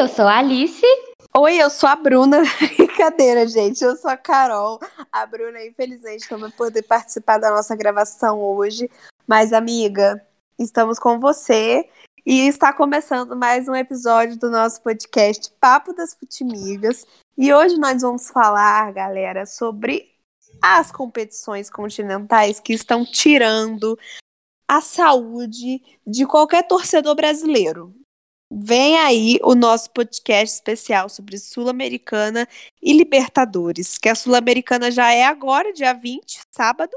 eu sou a Alice. Oi, eu sou a Bruna. Brincadeira, gente. Eu sou a Carol. A Bruna, infelizmente, não vai poder participar da nossa gravação hoje. Mas, amiga, estamos com você. E está começando mais um episódio do nosso podcast Papo das Futimigas. E hoje nós vamos falar, galera, sobre as competições continentais que estão tirando a saúde de qualquer torcedor brasileiro. Vem aí o nosso podcast especial sobre Sul-Americana e Libertadores, que a Sul-Americana já é agora, dia 20, sábado.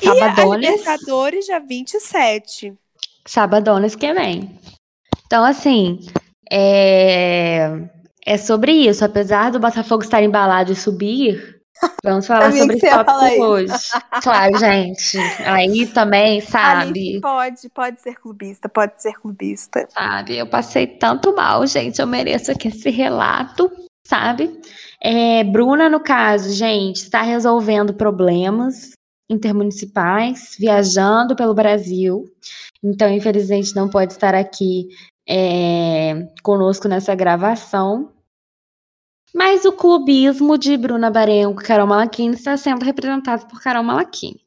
Sabadones. E a Libertadores, dia 27. Sabadones que vem. Então, assim, é... é sobre isso. Apesar do Botafogo estar embalado e subir, vamos falar sobre esse tópico hoje. Claro, gente. Aí também, sabe? pode, pode ser clubista, pode ser clubista. Sabe? Eu passei tanto mal, gente. Eu mereço aqui esse relato, sabe? É, Bruna, no caso, gente, está resolvendo problemas intermunicipais, viajando pelo Brasil. Então, infelizmente, não pode estar aqui é, conosco nessa gravação. Mas o clubismo de Bruna Barenco e Carol Malaquini está sendo representado por Carol Malaquini.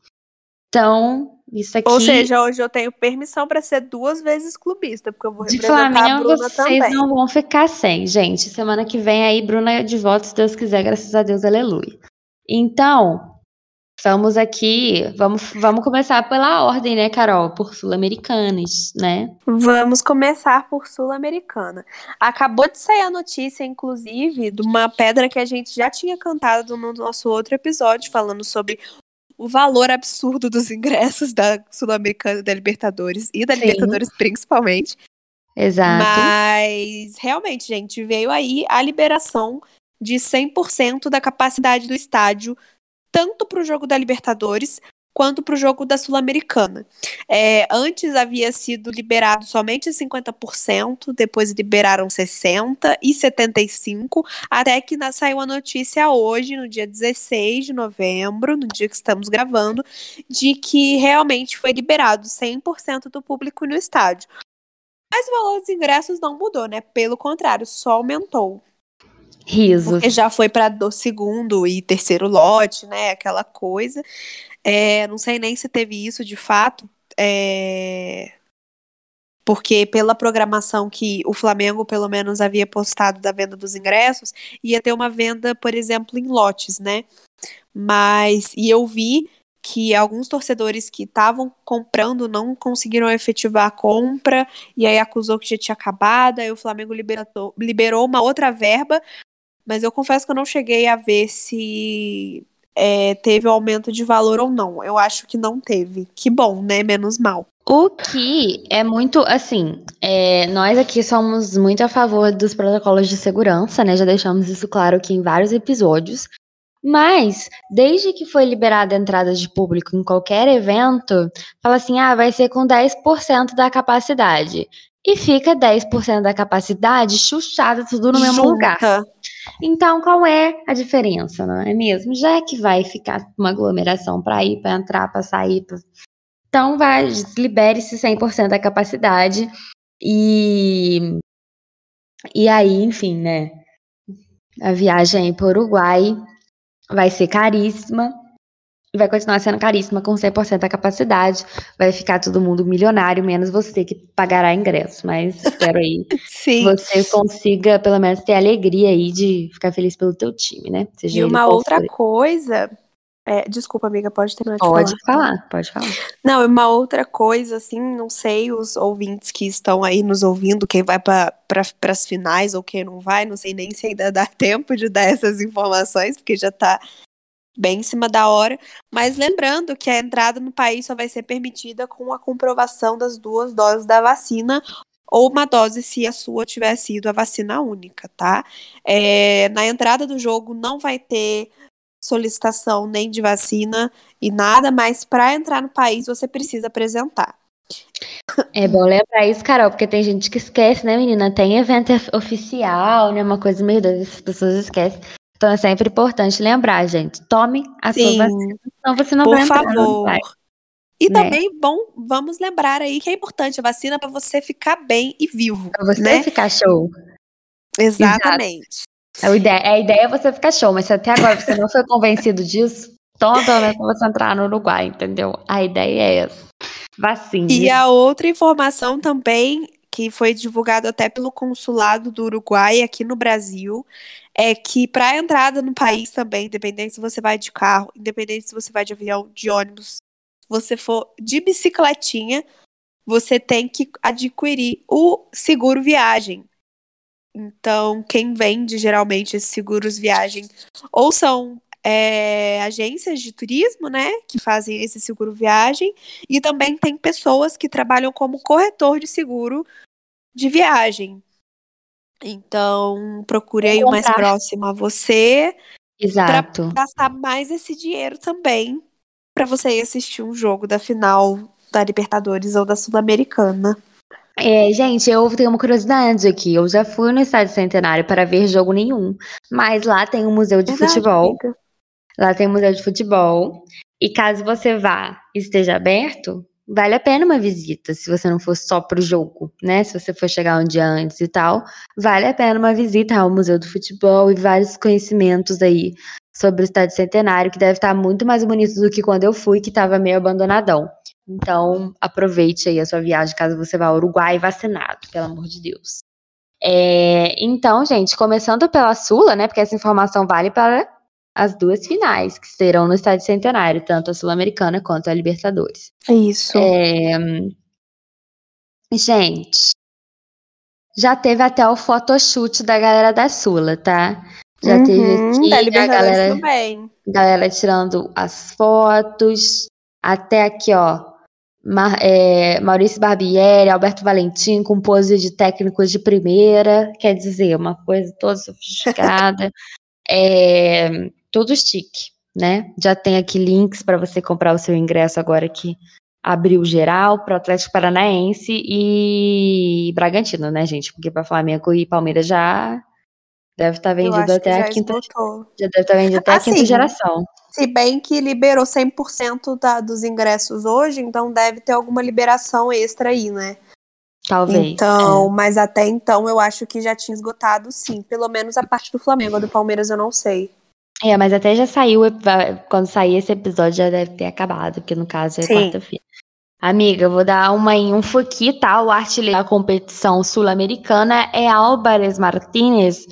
Então, isso aqui. Ou seja, hoje eu tenho permissão para ser duas vezes clubista, porque eu vou De representar a Flamengo, Bruna vocês também. não vão ficar sem, gente. Semana que vem aí, Bruna é de volta, se Deus quiser, graças a Deus, aleluia. Então, vamos aqui, vamos, vamos começar pela ordem, né, Carol? Por sul-americanas, né? Vamos começar por Sul-Americana. Acabou de sair a notícia, inclusive, de uma pedra que a gente já tinha cantado no nosso outro episódio, falando sobre o valor absurdo dos ingressos da Sul-Americana da Libertadores, e da Sim. Libertadores principalmente. Exato. Mas, realmente, gente, veio aí a liberação de 100% da capacidade do estádio, tanto para o jogo da Libertadores quanto para o jogo da Sul-Americana. É, antes havia sido liberado somente 50%, depois liberaram 60% e 75%, até que na- saiu a notícia hoje, no dia 16 de novembro, no dia que estamos gravando, de que realmente foi liberado 100% do público no estádio. Mas o valor dos ingressos não mudou, né? Pelo contrário, só aumentou. Risos. Porque já foi para do segundo e terceiro lote, né? Aquela coisa. É, não sei nem se teve isso de fato. é, Porque pela programação que o Flamengo, pelo menos, havia postado da venda dos ingressos, ia ter uma venda, por exemplo, em lotes, né? Mas. E eu vi que alguns torcedores que estavam comprando não conseguiram efetivar a compra, e aí acusou que já tinha acabado, aí o Flamengo liberou, liberou uma outra verba, mas eu confesso que eu não cheguei a ver se é, teve um aumento de valor ou não. Eu acho que não teve. Que bom, né? Menos mal. O que é muito, assim, é, nós aqui somos muito a favor dos protocolos de segurança, né? Já deixamos isso claro aqui em vários episódios. Mas, desde que foi liberada a entrada de público em qualquer evento, fala assim: ah, vai ser com 10% da capacidade. E fica 10% da capacidade chuchada tudo no mesmo lugar. Junta. Então, qual é a diferença, não é mesmo? Já que vai ficar uma aglomeração para ir, para entrar, para sair, pra... então vai, libere-se 100% da capacidade e e aí, enfim, né? A viagem para o Uruguai vai ser caríssima. E Vai continuar sendo caríssima com 100% da capacidade. Vai ficar todo mundo milionário, menos você que pagará ingresso. Mas espero aí Sim. você consiga pelo menos ter a alegria aí de ficar feliz pelo teu time, né? Seja E uma outra for. coisa. é, desculpa, amiga, pode terminar de Pode falar. falar, pode falar. Não, uma outra coisa, assim, não sei, os ouvintes que estão aí nos ouvindo, quem vai para as finais ou quem não vai, não sei nem se ainda dá tempo de dar essas informações, porque já tá bem em cima da hora. Mas lembrando que a entrada no país só vai ser permitida com a comprovação das duas doses da vacina ou uma dose se a sua tiver sido a vacina única, tá? É, na entrada do jogo não vai ter solicitação nem de vacina e nada, mas para entrar no país você precisa apresentar. É bom lembrar isso, Carol, porque tem gente que esquece, né, menina? Tem evento of- oficial, né? Uma coisa meio doida, as pessoas esquecem. Então é sempre importante lembrar, gente. Tome a sua Sim, vacina, senão você não por vai entrar favor. E né? também, bom, vamos lembrar aí que é importante a vacina para você ficar bem e vivo, Pra você né? ficar show. Exatamente. A ideia, a ideia é você ficar show, mas se até agora você não foi convencido disso, toda você entrar no Uruguai, entendeu? A ideia é essa. Vacina. E a outra informação também, que foi divulgado até pelo consulado do Uruguai aqui no Brasil, é que para entrada no país também, independente se você vai de carro, independente se você vai de avião, de ônibus, você for de bicicletinha, você tem que adquirir o seguro viagem. Então, quem vende geralmente esses seguros viagem ou são é, agências de turismo, né, que fazem esse seguro viagem, e também tem pessoas que trabalham como corretor de seguro de viagem. Então, procure aí o mais próximo a você. Exato. Para gastar mais esse dinheiro também para você ir assistir um jogo da final da Libertadores ou da Sul-Americana. É, gente, eu tenho uma curiosidade aqui. Eu já fui no Estádio Centenário para ver jogo nenhum, mas lá tem um museu de Verdade, futebol. Amiga. Lá tem museu de futebol. E caso você vá e esteja aberto, vale a pena uma visita, se você não for só pro jogo, né? Se você for chegar um dia antes e tal, vale a pena uma visita ao Museu do Futebol e vários conhecimentos aí sobre o Estádio Centenário, que deve estar muito mais bonito do que quando eu fui, que estava meio abandonadão. Então, aproveite aí a sua viagem caso você vá ao Uruguai vacinado, pelo amor de Deus. É, então, gente, começando pela Sula, né? Porque essa informação vale para as duas finais, que serão no Estádio Centenário, tanto a Sul-Americana quanto a Libertadores. Isso. É, gente, já teve até o photoshoot da galera da Sula, tá? Já uhum, teve aqui a galera, também. galera tirando as fotos. Até aqui, ó. É, Maurício Barbieri, Alberto Valentim, com pose de técnicos de primeira, quer dizer, uma coisa toda sofisticada. é, todo chique, né? Já tem aqui links para você comprar o seu ingresso agora que abriu geral para o Atlético Paranaense e Bragantino, né, gente? Porque para Flamengo e Palmeiras já deve estar tá vendido até a quinta. Esgotou. Já deve estar tá vendido até assim, a quinta geração. Se bem que liberou 100% da, dos ingressos hoje, então deve ter alguma liberação extra aí, né? Talvez. Então, é. mas até então eu acho que já tinha esgotado, sim. Pelo menos a parte do Flamengo, a do Palmeiras eu não sei. É, mas até já saiu, quando sair esse episódio já deve ter acabado, porque no caso é quarta-feira. Amiga, vou dar uma em um fuqui, tá? O artilheiro da competição sul-americana é Álvares Martínez,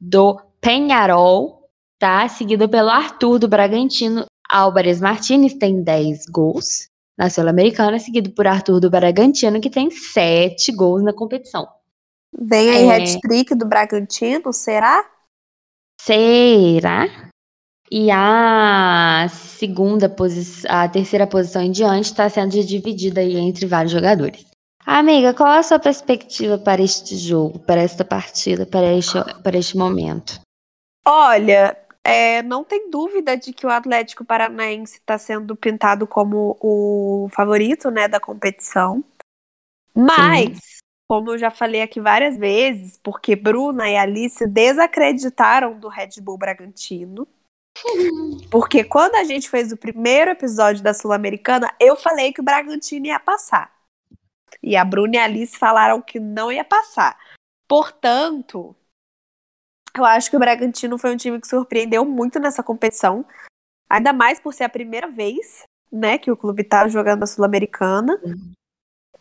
do Penharol, tá? Seguido pelo Arthur do Bragantino. Álvares Martinez tem 10 gols na Sul-Americana, seguido por Arthur do Bragantino, que tem 7 gols na competição. Vem aí é... hat-trick do Bragantino, será? Será? E a segunda posição, a terceira posição em diante está sendo dividida aí entre vários jogadores. Amiga, qual é a sua perspectiva para este jogo, para esta partida, para este, para este momento? Olha, é, não tem dúvida de que o Atlético Paranaense está sendo pintado como o favorito né, da competição. Mas, Sim. Como eu já falei aqui várias vezes, porque Bruna e Alice desacreditaram do Red Bull Bragantino. Porque quando a gente fez o primeiro episódio da Sul-Americana, eu falei que o Bragantino ia passar. E a Bruna e a Alice falaram que não ia passar. Portanto, eu acho que o Bragantino foi um time que surpreendeu muito nessa competição. Ainda mais por ser a primeira vez, né, que o clube tá jogando a Sul-Americana.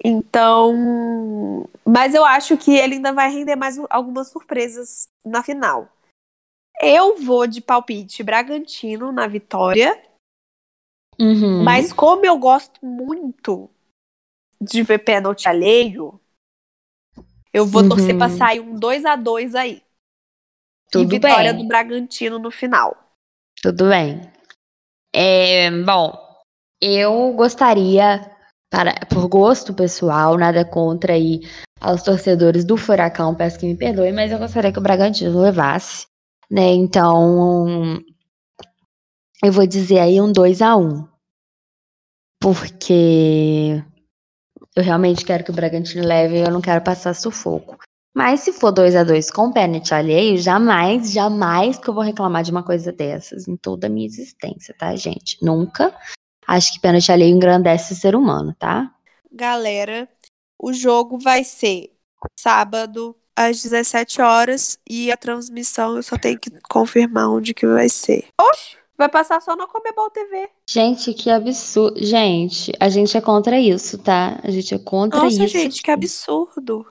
Então, mas eu acho que ele ainda vai render mais algumas surpresas na final. Eu vou de palpite Bragantino na vitória. Uhum. Mas como eu gosto muito de ver pênalti alheio, eu vou uhum. torcer pra sair um 2 a 2 aí. Tudo e vitória bem. do Bragantino no final. Tudo bem. É, bom, eu gostaria, para, por gosto pessoal, nada contra aí aos torcedores do Furacão, peço que me perdoem, mas eu gostaria que o Bragantino levasse, né? Então, eu vou dizer aí um 2 a 1 Porque eu realmente quero que o Bragantino leve e eu não quero passar sufoco. Mas se for 2 a 2 com pênalti alheio, jamais, jamais que eu vou reclamar de uma coisa dessas em toda a minha existência, tá, gente? Nunca. Acho que pênalti alheio engrandece o ser humano, tá? Galera, o jogo vai ser sábado, às 17 horas e a transmissão eu só tenho que confirmar onde que vai ser. Oxe, vai passar só na Comebol TV. Gente, que absurdo. Gente, a gente é contra isso, tá? A gente é contra Nossa, isso. gente, que absurdo.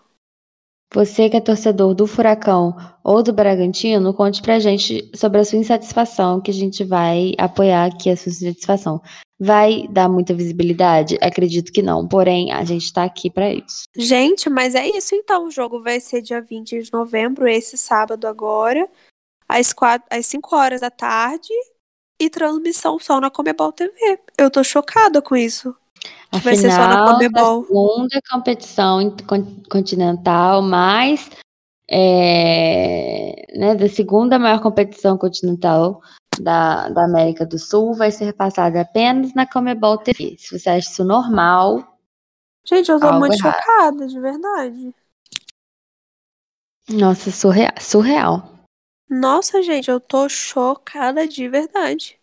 Você que é torcedor do Furacão ou do Bragantino, conte pra gente sobre a sua insatisfação, que a gente vai apoiar aqui a sua insatisfação. Vai dar muita visibilidade? Acredito que não, porém a gente tá aqui pra isso. Gente, mas é isso então. O jogo vai ser dia 20 de novembro, esse sábado agora, às, 4, às 5 horas da tarde, e transmissão só na Comebol TV. Eu tô chocada com isso. A Vai ser só na da Comebol. segunda competição in- con- continental, mais é, né, da segunda maior competição continental da, da América do Sul, vai ser passada apenas na Comebol TV. Se você acha isso normal, Gente, eu tô muito errado. chocada, de verdade. nossa, surreal. surreal. Nossa, gente, eu tô chocada de verdade.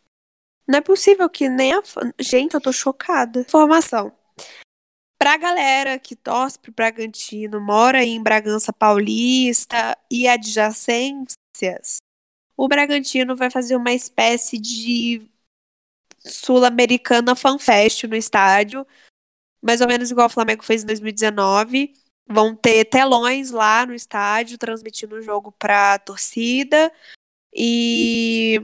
Não é possível que nem a. Gente, eu tô chocada. Informação. Pra galera que torce pro Bragantino, mora em Bragança Paulista e adjacências, o Bragantino vai fazer uma espécie de Sul-Americana FanFest no estádio, mais ou menos igual o Flamengo fez em 2019. Vão ter telões lá no estádio transmitindo o jogo pra torcida. E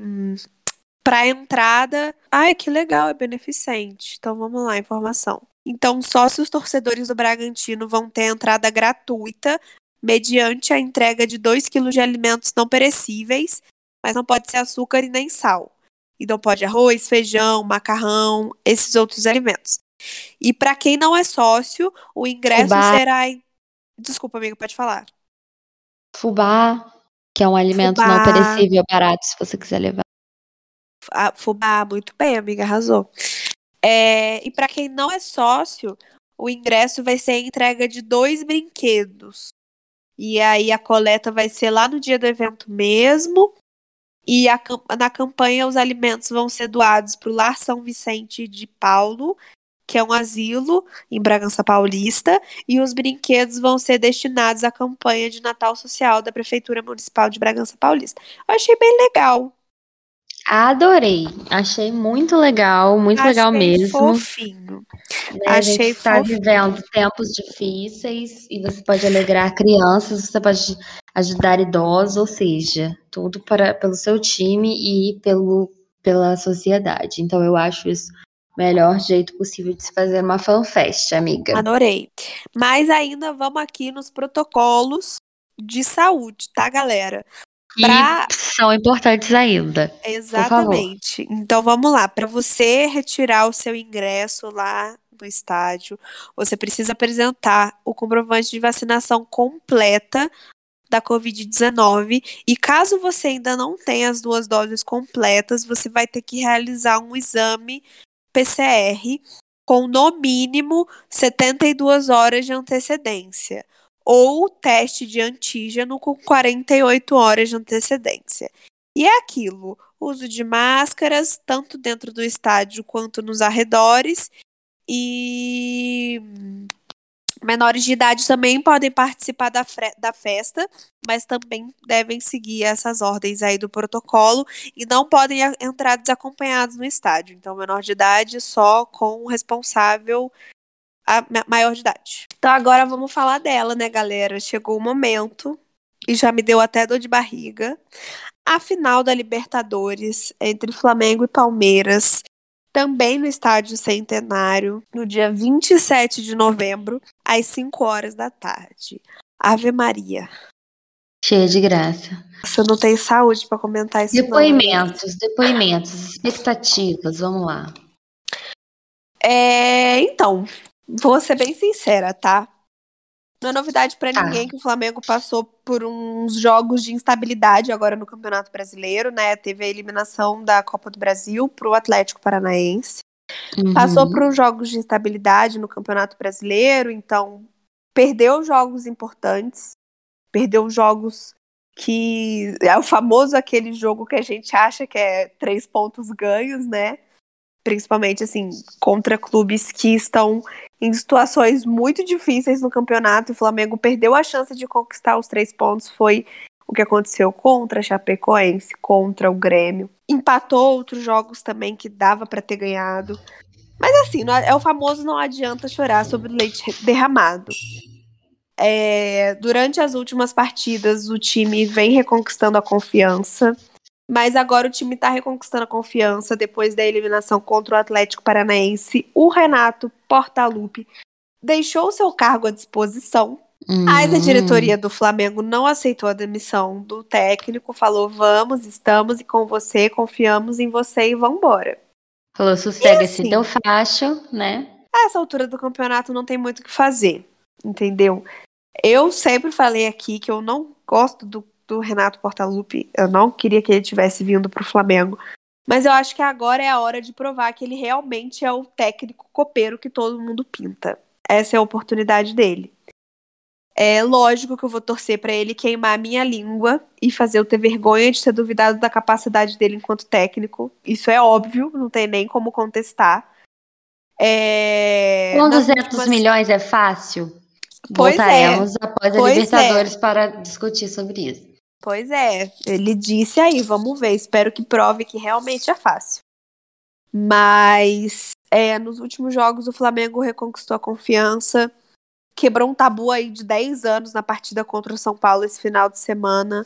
pra entrada. Ai, que legal, é beneficente. Então vamos lá, informação. Então, sócios torcedores do Bragantino vão ter entrada gratuita mediante a entrega de 2 kg de alimentos não perecíveis, mas não pode ser açúcar e nem sal. E não pode arroz, feijão, macarrão, esses outros alimentos. E para quem não é sócio, o ingresso Fubá. será em... Desculpa, amigo, pode falar. Fubá, que é um alimento não Fubá. perecível barato, se você quiser levar. Ah, Fubá, muito bem, amiga, arrasou. É, e para quem não é sócio, o ingresso vai ser a entrega de dois brinquedos. E aí a coleta vai ser lá no dia do evento mesmo. E a na campanha os alimentos vão ser doados para o Lar São Vicente de Paulo, que é um asilo em Bragança Paulista, e os brinquedos vão ser destinados à campanha de Natal Social da Prefeitura Municipal de Bragança Paulista. Eu achei bem legal. Adorei. Achei muito legal, muito legal achei mesmo. fofinho. né? A gente achei está vivendo tempos difíceis e você pode alegrar crianças, você pode ajudar idosos, ou seja, tudo para, pelo seu time e pelo, pela sociedade. Então eu acho isso o melhor jeito possível de se fazer uma fanfest, amiga. Adorei. Mas ainda vamos aqui nos protocolos de saúde, tá, galera? Que Pra- são importantes ainda. Exatamente. Então vamos lá. Para você retirar o seu ingresso lá no estádio, você precisa apresentar o comprovante de vacinação completa da Covid-19. E caso você ainda não tenha as duas doses completas, você vai ter que realizar um exame PCR com no mínimo 72 horas de antecedência. Ou teste de antígeno com 48 horas de antecedência. E é aquilo: uso de máscaras, tanto dentro do estádio quanto nos arredores. E menores de idade também podem participar da, da festa, mas também devem seguir essas ordens aí do protocolo e não podem entrar desacompanhados no estádio. Então, menor de idade só com o responsável maior de idade. Então, agora vamos falar dela, né, galera? Chegou o momento e já me deu até dor de barriga a final da Libertadores entre Flamengo e Palmeiras, também no Estádio Centenário, no dia 27 de novembro, às 5 horas da tarde. Ave Maria. Cheia de graça. Você não tem saúde para comentar isso. não, né? Depoimentos, depoimentos, expectativas, vamos lá. É, então, vou ser bem sincera, tá? Não é novidade pra Tá. ninguém que o Flamengo passou por uns jogos de instabilidade agora no Campeonato Brasileiro, né? Teve a eliminação da Copa do Brasil pro Atlético Paranaense. Uhum. Passou por uns jogos de instabilidade no Campeonato Brasileiro, então perdeu jogos importantes, perdeu jogos que é o famoso aquele jogo que a gente acha que é três pontos ganhos, né? Principalmente assim, contra clubes que estão em situações muito difíceis no campeonato. O Flamengo perdeu a chance de conquistar os três pontos. Foi o que aconteceu contra a Chapecoense, contra o Grêmio. Empatou outros jogos também que dava para ter ganhado. Mas assim, é o famoso não adianta chorar sobre o leite derramado. É, durante as últimas partidas, o time vem reconquistando a confiança. Mas agora o time está reconquistando a confiança depois da eliminação contra o Atlético Paranaense. O Renato Portaluppi deixou seu cargo à disposição. Hum. Mas a diretoria do Flamengo não aceitou a demissão do técnico, falou: vamos, estamos e com você, confiamos em você e vamos embora. Falou: sossega assim, esse teu facho, né? A essa altura do campeonato não tem muito o que fazer, entendeu? Eu sempre falei aqui que eu não gosto do do Renato Portaluppi. Eu não queria que ele tivesse vindo para o Flamengo. Mas eu acho que agora é a hora de provar que ele realmente é o técnico copeiro que todo mundo pinta. Essa é a oportunidade dele. É lógico que eu vou torcer para ele queimar a minha língua e fazer eu ter vergonha de ter duvidado da capacidade dele enquanto técnico. Isso é óbvio, não tem nem como contestar. É... Com 200 últimas... milhões é fácil? Pois é. Voltaremos é. após a pois Libertadores é. para discutir sobre isso. Pois é, ele disse aí, vamos ver, espero que prove que realmente é fácil. Mas é, nos últimos jogos o Flamengo reconquistou a confiança, quebrou um tabu aí de 10 anos na partida contra o São Paulo esse final de semana,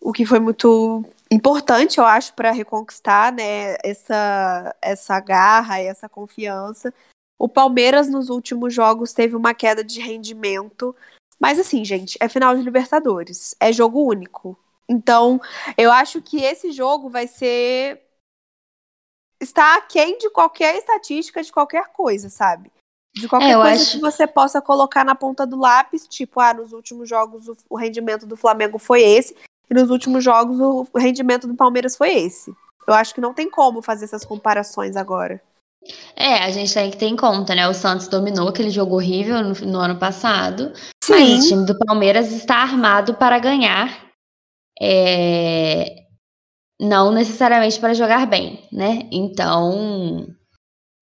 o que foi muito importante, eu acho, para reconquistar né, essa, essa garra e essa confiança. O Palmeiras nos últimos jogos teve uma queda de rendimento, mas assim, gente, é final de Libertadores. É jogo único. Então, eu acho que esse jogo vai ser. Está aquém de qualquer estatística, de qualquer coisa, sabe? De qualquer é, coisa acho... que você possa colocar na ponta do lápis, tipo, ah, nos últimos jogos o, rendimento do Flamengo foi esse, e nos últimos jogos o, o rendimento do Palmeiras foi esse. Eu acho que não tem como fazer essas comparações agora. É, a gente tem que ter em conta, né? O Santos dominou aquele jogo horrível no, no ano passado, Sim. mas o time do Palmeiras está armado para ganhar. É, não necessariamente para jogar bem, né? Então,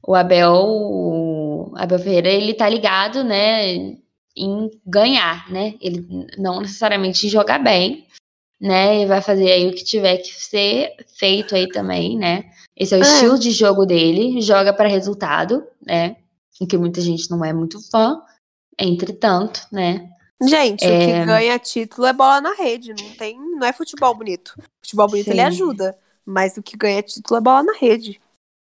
o Abel, o Abel Ferreira, ele tá ligado, né, em ganhar, né? Ele não necessariamente jogar bem, né? E vai fazer aí o que tiver que ser feito aí também, né? Esse é o é. estilo de jogo dele, joga para resultado, né? Em que muita gente não é muito fã, entretanto, né? Gente, é... o que ganha título é bola na rede, não tem, não é futebol bonito. Futebol bonito Sim. ele ajuda, mas o que ganha título é bola na rede.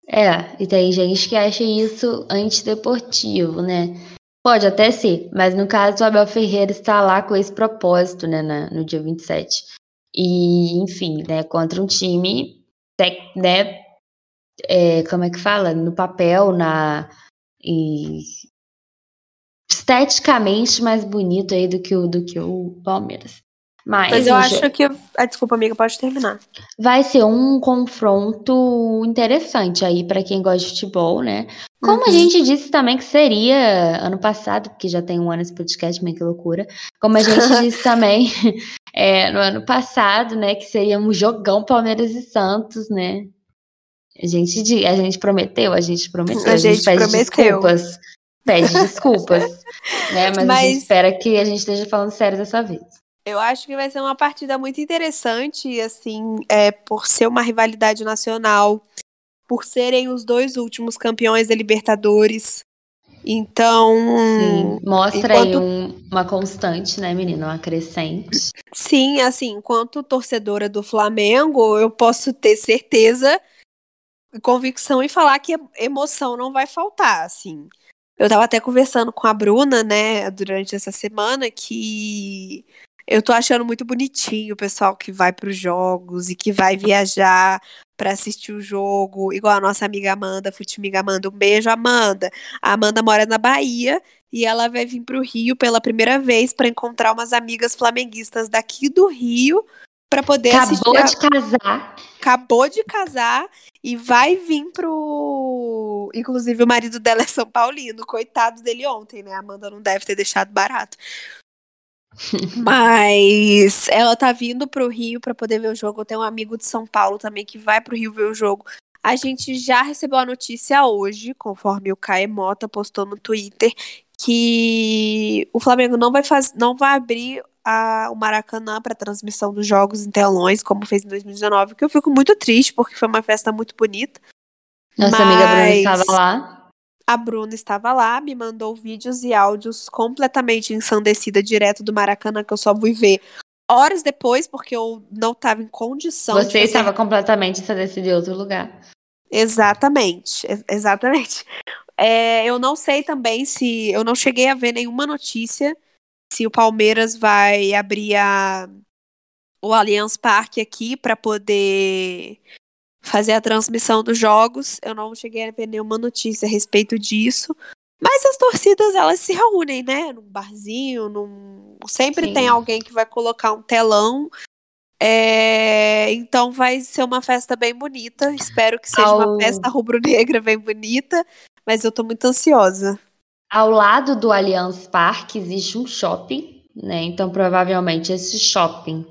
É, e tem gente que acha isso antideportivo, né? Pode até ser, mas no caso o Abel Ferreira está lá com esse propósito, né, na, no dia 27. E, enfim, né, contra um time, né, é, como é que fala? No papel, na. E, esteticamente mais bonito aí do que o, do que o Palmeiras. Mas, Mas eu acho que. Ah, desculpa, amiga, pode terminar. Vai ser um confronto interessante aí para quem gosta de futebol, né? Como uhum. a gente disse também que seria ano passado, porque já tem um ano esse podcast, meio que loucura. Como a gente disse também é, no ano passado, né? Que seria um jogão Palmeiras e Santos, né? A gente, a gente prometeu, a gente prometeu, a, a gente, gente pede prometeu. desculpas. Pede desculpas. né? Mas, Mas, a gente espera que a gente esteja falando sério dessa vez. Eu acho que vai ser uma partida muito interessante, assim, é, por ser uma rivalidade nacional, por serem os dois últimos campeões da Libertadores. Então. Sim, mostra enquanto... aí um, uma constante, né, menina? Uma crescente. Sim, assim, enquanto torcedora do Flamengo, eu posso ter certeza convicção em falar que emoção não vai faltar, assim. Eu tava até conversando com a Bruna, né, durante essa semana, que eu tô achando muito bonitinho o pessoal que vai para os jogos e que vai viajar para assistir o jogo, igual a nossa amiga Amanda, Futimiga Amanda. Um beijo, Amanda. A Amanda mora na Bahia e ela vai vir para o Rio pela primeira vez para encontrar umas amigas flamenguistas daqui do Rio para poder Acabou assistir. Acabou de casar. Acabou de casar e vai vir pro. Inclusive, o marido dela é São Paulino. Coitado dele ontem, né? A Amanda não deve ter deixado barato. Mas ela tá vindo pro Rio para poder ver o jogo. Eu tenho um amigo de São Paulo também que vai pro Rio ver o jogo. A gente já recebeu a notícia hoje, conforme o Caio Mota postou no Twitter, que o Flamengo não vai, faz, não vai abrir a, o Maracanã para transmissão dos jogos em telões, como fez em 2019, que eu fico muito triste, porque foi uma festa muito bonita. Nossa Mas amiga Bruna estava lá. A Bruna estava lá, me mandou vídeos e áudios completamente ensandecida direto do Maracanã, que eu só fui ver horas depois, porque eu não estava em condição Você fazer estava completamente estabelecida em outro lugar. Exatamente, ex- exatamente. É, eu não sei também se. Eu não cheguei a ver nenhuma notícia se o Palmeiras vai abrir a, o Allianz Parque aqui para poder fazer a transmissão dos jogos. Eu não cheguei a ver nenhuma notícia a respeito disso. Mas as torcidas, elas se reúnem, né? Num barzinho, num... sempre Sim. tem alguém que vai colocar um telão. É, Então vai ser uma festa bem bonita. Espero que seja Ao- uma festa rubro-negra bem bonita. Mas eu tô muito ansiosa. Ao lado do Allianz Parque existe um shopping, né? Então provavelmente esse shopping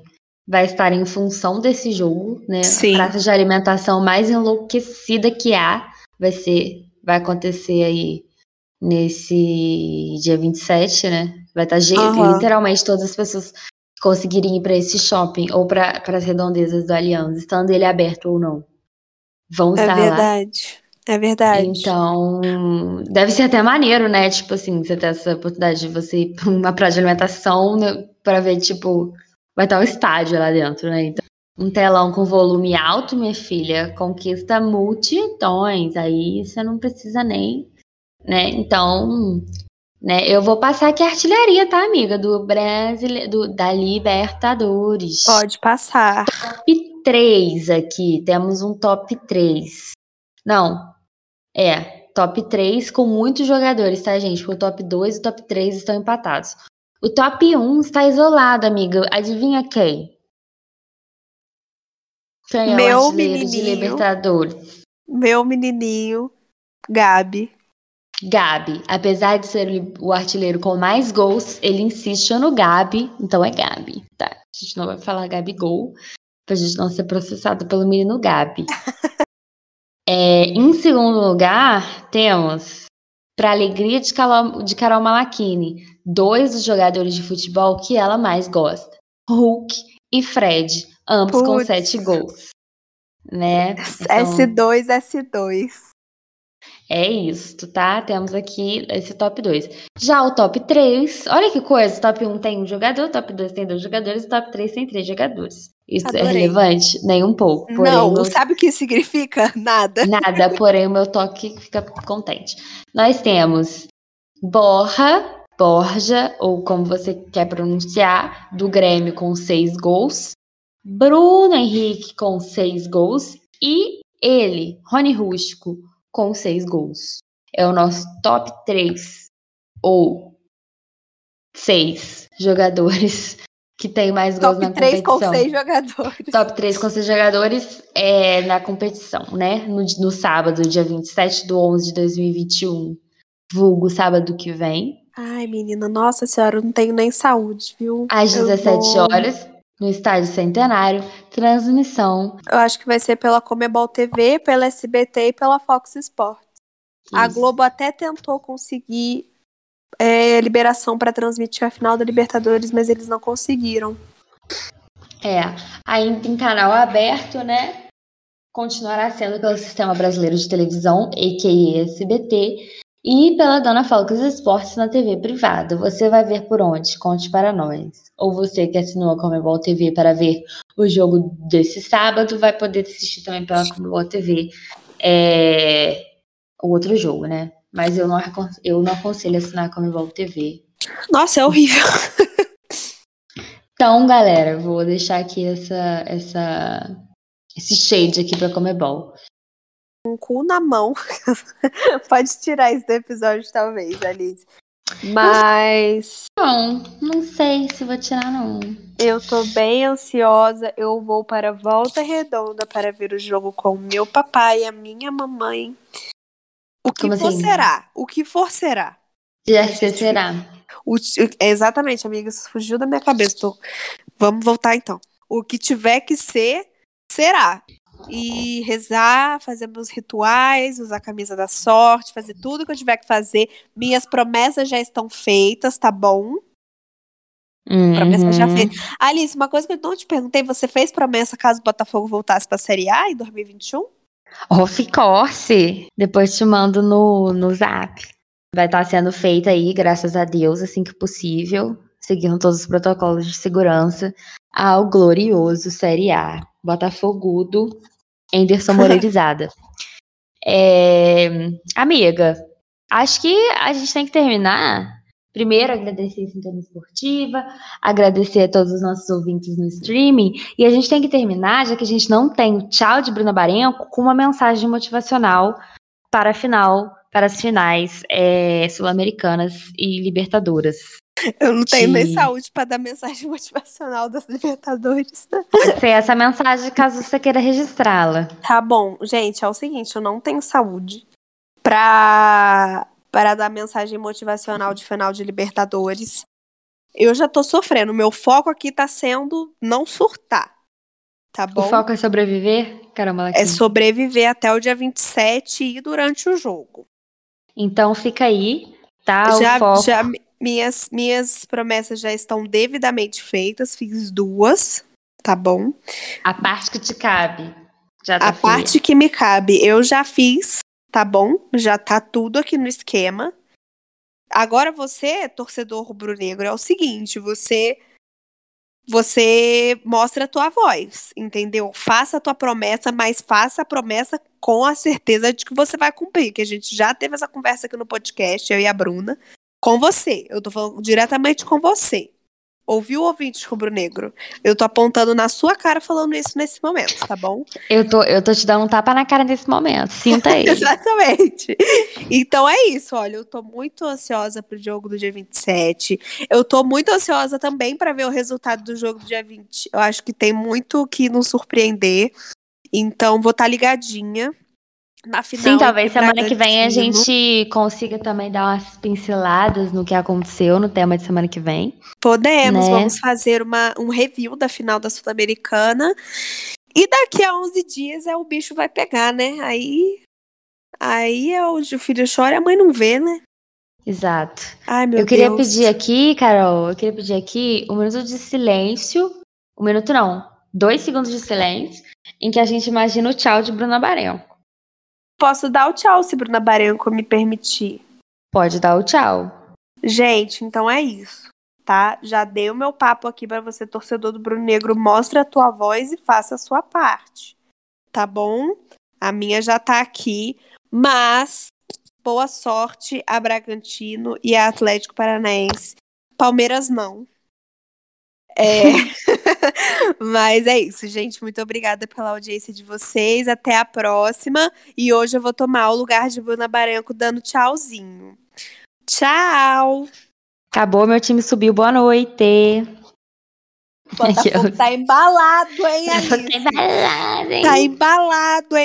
vai estar em função desse jogo, né? Sim. A praça de alimentação mais enlouquecida que há vai ser, vai acontecer aí nesse dia 27, né? Vai estar Aham. literalmente todas as pessoas conseguirem ir para esse shopping ou para as redondezas do Allianz, estando ele aberto ou não, vão É estar lá. verdade. É verdade. Então, deve ser até maneiro, né? Tipo assim, você ter essa oportunidade de você ir pra uma praia de alimentação né, pra ver, tipo, vai estar um estádio lá dentro, né? Então, um telão com volume alto, minha filha, conquista multidões. Aí você não precisa nem, né? Então, né? Eu vou passar aqui a artilharia, tá, amiga? Do Brasile... do, da Libertadores. Pode passar. top 3 aqui. Temos um top 3. Não. É, top 3 com muitos jogadores, tá, gente? Porque o top 2 e o top 3 estão empatados. O top 1 está isolado, amiga. Adivinha quem? Quem é Meu menininho. Libertadores? Meu menininho, Gabi. Gabi. Apesar de ser o artilheiro com mais gols, ele insiste no Gabi. Então é Gabi, tá? A gente não vai falar Gabi Gol, pra gente não ser processado pelo menino Gabi. É, em segundo lugar, temos, para alegria de Carol, de Carol Malachini, dois dos jogadores de futebol que ela mais gosta: Hulk e Fred, ambos com Putz. sete gols. Né? Então, S2, S2. É isso, tá? Temos aqui esse top 2. Já o top 3, olha que coisa: top 1 tem um jogador, top 2 tem dois jogadores, top 3 tem três jogadores. Isso é Adorei. relevante? Nem um pouco. Porém, Não, meu- sabe o que significa? Nada. Nada, porém o meu toque fica contente. Nós temos Borja, Borja, ou como você quer pronunciar, do Grêmio com seis gols. Bruno Henrique com seis gols. E ele, Rony Rústico, com seis gols. É o nosso top 3 ou seis jogadores que tem mais gols na Top 3 com competição. 6 jogadores. Top 3 com seis jogadores é, na competição, né? No, no sábado, dia 27 do 11 de 2021, vulgo sábado que vem, Ai, menina, nossa senhora, eu não tenho nem saúde, viu? às Eu 17 vou- horas, no Estádio Centenário, transmissão. Eu acho que vai ser pela Comebol TV, pela SBT e pela Fox Sports. A. Globo até tentou conseguir é, liberação para transmitir a final da Libertadores, mas eles não conseguiram. É, ainda em canal aberto, né? Continuará sendo pelo Sistema Brasileiro de Televisão, a.k.a. SBT, e pela Dona Falcos Esportes na TV privada. Você vai ver por onde? Conte para nós. Ou você que assinou a Comebol TV para ver o jogo desse sábado, vai poder assistir também pela Comebol TV é, o outro jogo, né? Mas eu não, eu não aconselho assinar a Comebol TV. Nossa, é horrível. Então, galera, vou deixar aqui essa, essa, esse shade aqui pra Comebol. Um cu na mão. Pode tirar isso do episódio, talvez, Alice. Mas Não, não sei se vou tirar, não. eu tô bem ansiosa. Eu vou para Volta Redonda para ver o jogo com o meu papai e a minha mamãe. O que Como for assim? será. O que for será. Já gente será. O exatamente, amiga, isso fugiu da minha cabeça. Tô- Vamos voltar então. O que tiver que ser, será. E rezar, fazer meus rituais, usar a camisa da sorte, fazer tudo que eu tiver que fazer. Minhas promessas já estão feitas, tá bom? Uhum. Promessa já feita. Alice, uma coisa que eu não te perguntei, você fez promessa caso o Botafogo voltasse pra Série A em 2021? Of course. Depois te mando no, no zap. Vai estar sendo feita aí, graças a Deus, assim que possível, seguindo todos os protocolos de segurança, ao glorioso Série A. Botafogudo, Anderson Moreirizada. é, amiga, acho que a gente tem que terminar. Primeiro, agradecer a Sintonia Esportiva, agradecer a todos os nossos ouvintes no streaming. E a gente tem que terminar, já que a gente não tem o tchau de Bruna Barenco, com uma mensagem motivacional para a final, para as finais é, sul-americanas e libertadoras. Eu não tenho nem saúde pra dar mensagem motivacional das Libertadores. Pode ser essa mensagem caso você queira registrá-la. Tá bom, gente, é o seguinte, eu não tenho saúde pra, pra dar mensagem motivacional de final de Libertadores. Eu já tô sofrendo, meu foco aqui tá sendo não surtar, tá O bom? foco é sobreviver? Caramba, É aqui. sobreviver até o dia 27 e durante o jogo. Então fica aí, tá? já, o foco. já minhas, minhas promessas já estão devidamente feitas, fiz duas, tá bom? A parte que te cabe. Já tá A feia. parte que me cabe, eu já fiz, tá bom? Já tá tudo aqui no esquema. Agora você, torcedor rubro-negro, é o seguinte, você você mostra a tua voz, entendeu? Faça a tua promessa, mas faça a promessa com a certeza de que você vai cumprir, que a gente já teve essa conversa aqui no podcast, eu e a Bruna, com você. Eu tô falando diretamente com você. Ouviu, ouvinte rubro-negro? Eu tô apontando na sua cara falando isso nesse momento, tá bom? Eu tô, eu tô te dando um tapa na cara nesse momento. Sinta aí. Exatamente. Então é isso, olha, eu tô muito ansiosa pro jogo do dia 27. Eu tô muito ansiosa também para ver o resultado do jogo do dia 20. Eu acho que tem muito que nos surpreender. Então vou estar ligadinha na final. Sim, talvez semana que vem a gente consiga também dar umas pinceladas no que aconteceu no tema de semana que vem. Podemos, né? vamos fazer uma, um review da final da Sul-Americana. E daqui a 11 dias é o bicho vai pegar, né? Aí aí é onde o filho chora e a mãe não vê, né? Exato. Ai, meu eu queria Deus. pedir aqui, Carol, eu queria pedir aqui um minuto de silêncio. Um minuto não, dois segundos de silêncio, em que a gente imagina o tchau de Bruna Barel. Posso dar o tchau se Bruna Baranco me permitir. Pode dar o tchau. Gente, então é isso, tá? Já dei o meu papo aqui pra você, torcedor do Bruno Negro. Mostre a tua voz e faça a sua parte, tá bom? A minha já tá aqui, mas boa sorte a Bragantino e a Atlético Paranaense. Palmeiras não. É. Mas é isso, gente. Muito obrigada pela audiência de vocês. Até a próxima. E hoje eu vou tomar o lugar de Bruna Baranco dando tchauzinho. Tchau! Acabou, meu time subiu. Boa noite. O Botafogo tá embalado, hein, tô Alice? embalada, hein? Tá embalado, hein?